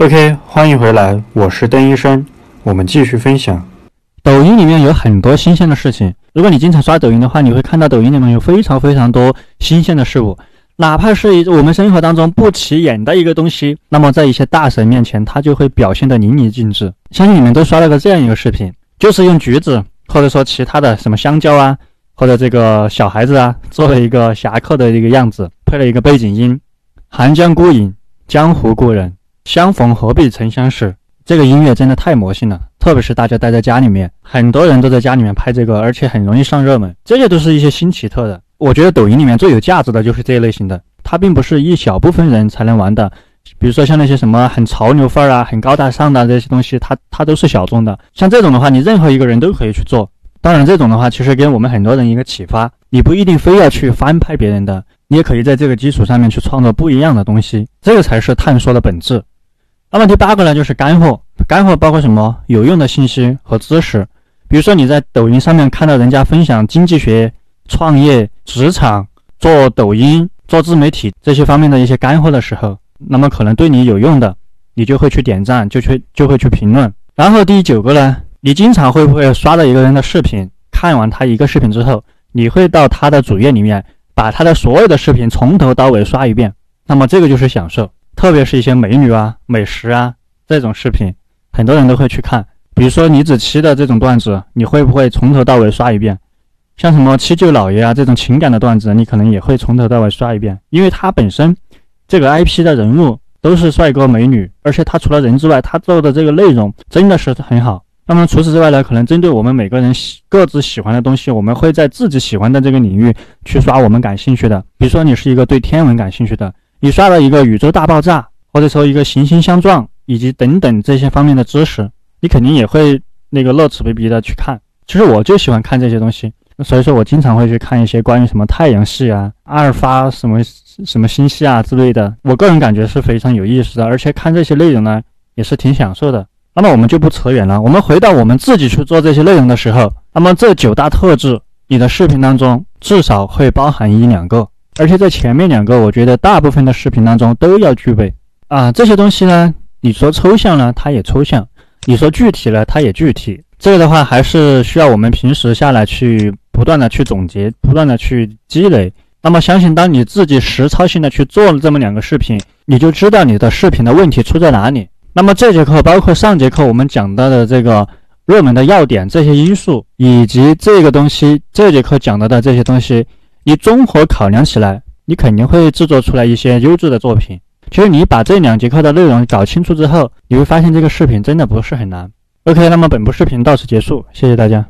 OK，欢迎回来，我是邓医生，我们继续分享。抖音里面有很多新鲜的事情，如果你经常刷抖音的话，你会看到抖音里面有非常非常多新鲜的事物，哪怕是我们生活当中不起眼的一个东西，那么在一些大神面前，它就会表现得淋漓尽致。相信你们都刷了个这样一个视频，就是用橘子或者说其他的什么香蕉啊，或者这个小孩子啊，做了一个侠客的一个样子，配了一个背景音，寒江孤影，江湖故人，相逢何必曾相识。这个音乐真的太魔性了，特别是大家待在家里面，很多人都在家里面拍这个，而且很容易上热门。这些都是一些新奇特的。我觉得抖音里面最有价值的就是这一类型的，它并不是一小部分人才能玩的。比如说像那些什么很潮流范儿啊、很高大上的这些东西，它它都是小众的。像这种的话，你任何一个人都可以去做。当然，这种的话其实给我们很多人一个启发，你不一定非要去翻拍别人的，你也可以在这个基础上面去创作不一样的东西，这个才是探索的本质。那么第八个呢，就是干货。干货包括什么？有用的信息和知识。比如说你在抖音上面看到人家分享经济学、创业、职场、做抖音、做自媒体这些方面的一些干货的时候，那么可能对你有用的，你就会去点赞，就去就会去评论。然后第九个呢，你经常会不会刷到一个人的视频？看完他一个视频之后，你会到他的主页里面，把他的所有的视频从头到尾刷一遍。那么这个就是享受。特别是一些美女啊、美食啊这种视频，很多人都会去看。比如说李子柒的这种段子，你会不会从头到尾刷一遍？像什么七舅老爷啊这种情感的段子，你可能也会从头到尾刷一遍，因为他本身这个 IP 的人物都是帅哥美女，而且他除了人之外，他做的这个内容真的是很好。那么除此之外呢，可能针对我们每个人喜各自喜欢的东西，我们会在自己喜欢的这个领域去刷我们感兴趣的。比如说你是一个对天文感兴趣的。你刷了一个宇宙大爆炸，或者说一个行星相撞，以及等等这些方面的知识，你肯定也会那个乐此不疲的去看。其实我就喜欢看这些东西，所以说我经常会去看一些关于什么太阳系啊、阿尔法什么什么星系啊之类的。我个人感觉是非常有意思的，而且看这些内容呢也是挺享受的。那么我们就不扯远了，我们回到我们自己去做这些内容的时候，那么这九大特质，你的视频当中至少会包含一两个。而且在前面两个，我觉得大部分的视频当中都要具备啊这些东西呢。你说抽象呢，它也抽象；你说具体呢，它也具体。这个的话，还是需要我们平时下来去不断的去总结，不断的去积累。那么，相信当你自己实操性的去做了这么两个视频，你就知道你的视频的问题出在哪里。那么这节课包括上节课我们讲到的这个热门的要点这些因素，以及这个东西这节课讲到的这些东西。你综合考量起来，你肯定会制作出来一些优质的作品。其实你把这两节课的内容搞清楚之后，你会发现这个视频真的不是很难。OK，那么本部视频到此结束，谢谢大家。